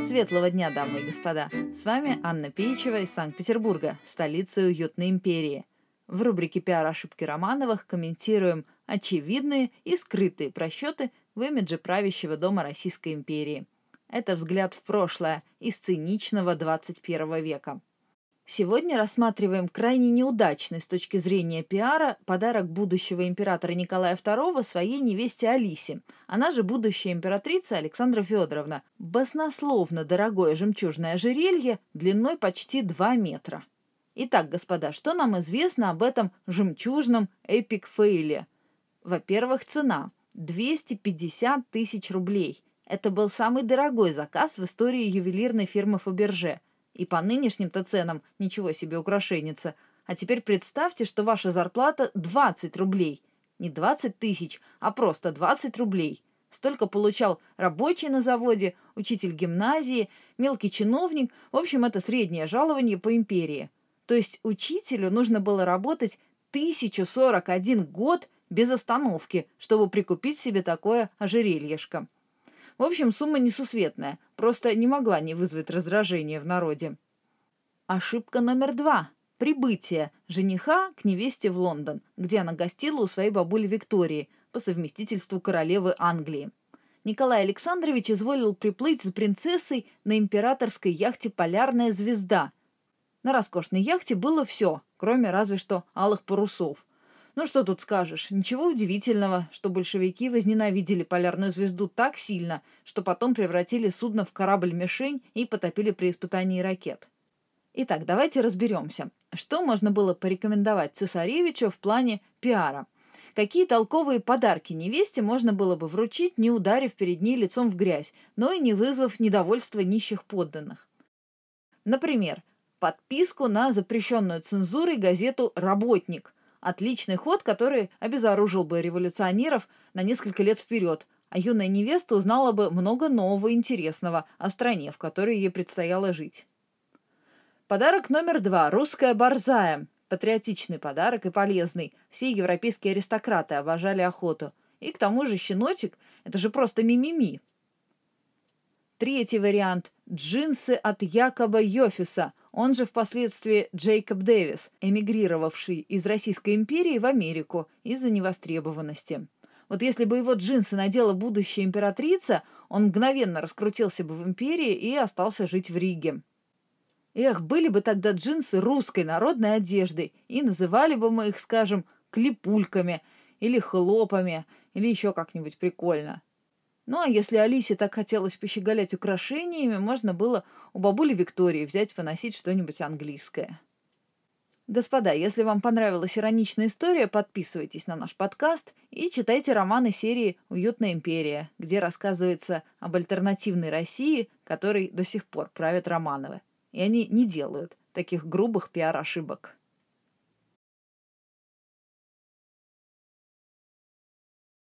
Светлого дня, дамы и господа! С вами Анна Пеичева из Санкт-Петербурга, столицы уютной империи. В рубрике «Пиар-ошибки Романовых» комментируем очевидные и скрытые просчеты в имидже правящего дома Российской империи. Это взгляд в прошлое из циничного 21 века. Сегодня рассматриваем крайне неудачный с точки зрения пиара подарок будущего императора Николая II своей невесте Алисе, она же будущая императрица Александра Федоровна, баснословно дорогое жемчужное ожерелье длиной почти 2 метра. Итак, господа, что нам известно об этом жемчужном epic fail е? Во-первых, цена – 250 тысяч рублей. Это был самый дорогой заказ в истории ювелирной фирмы Фаберже – и по нынешним-то ценам ничего себе украшеньице. А теперь представьте, что ваша зарплата 20 рублей. Не 20 тысяч, а просто 20 рублей. Столько получал рабочий на заводе, учитель гимназии, мелкий чиновник. В общем, это среднее жалование по империи. То есть учителю нужно было работать 1041 год без остановки, чтобы прикупить себе такое ожерельешко. В общем, сумма несусветная, просто не могла не вызвать раздражения в народе. Ошибка номер два. Прибытие жениха к невесте в Лондон, где она гостила у своей бабули Виктории, по совместительству королевы Англии. Николай Александрович изволил приплыть с принцессой на императорской яхте «Полярная звезда». На роскошной яхте было все, кроме разве что алых парусов. Ну что тут скажешь, ничего удивительного, что большевики возненавидели полярную звезду так сильно, что потом превратили судно в корабль-мишень и потопили при испытании ракет. Итак, давайте разберемся, что можно было порекомендовать цесаревичу в плане пиара. Какие толковые подарки невесте можно было бы вручить, не ударив перед ней лицом в грязь, но и не вызвав недовольства нищих подданных. Например, подписку на запрещенную цензурой газету «Работник», Отличный ход, который обезоружил бы революционеров на несколько лет вперед, а юная невеста узнала бы много нового интересного о стране, в которой ей предстояло жить. Подарок номер два. Русская борзая. Патриотичный подарок и полезный. Все европейские аристократы обожали охоту. И к тому же щеночек – это же просто мимими. Третий вариант – джинсы от Якоба Йофиса – он же впоследствии Джейкоб Дэвис, эмигрировавший из Российской империи в Америку из-за невостребованности. Вот если бы его джинсы надела будущая императрица, он мгновенно раскрутился бы в империи и остался жить в Риге. Эх, были бы тогда джинсы русской народной одежды, и называли бы мы их, скажем, клипульками или хлопами, или еще как-нибудь прикольно. Ну, а если Алисе так хотелось пощеголять украшениями, можно было у бабули Виктории взять поносить что-нибудь английское. Господа, если вам понравилась ироничная история, подписывайтесь на наш подкаст и читайте романы серии «Уютная империя», где рассказывается об альтернативной России, которой до сих пор правят Романовы. И они не делают таких грубых пиар-ошибок.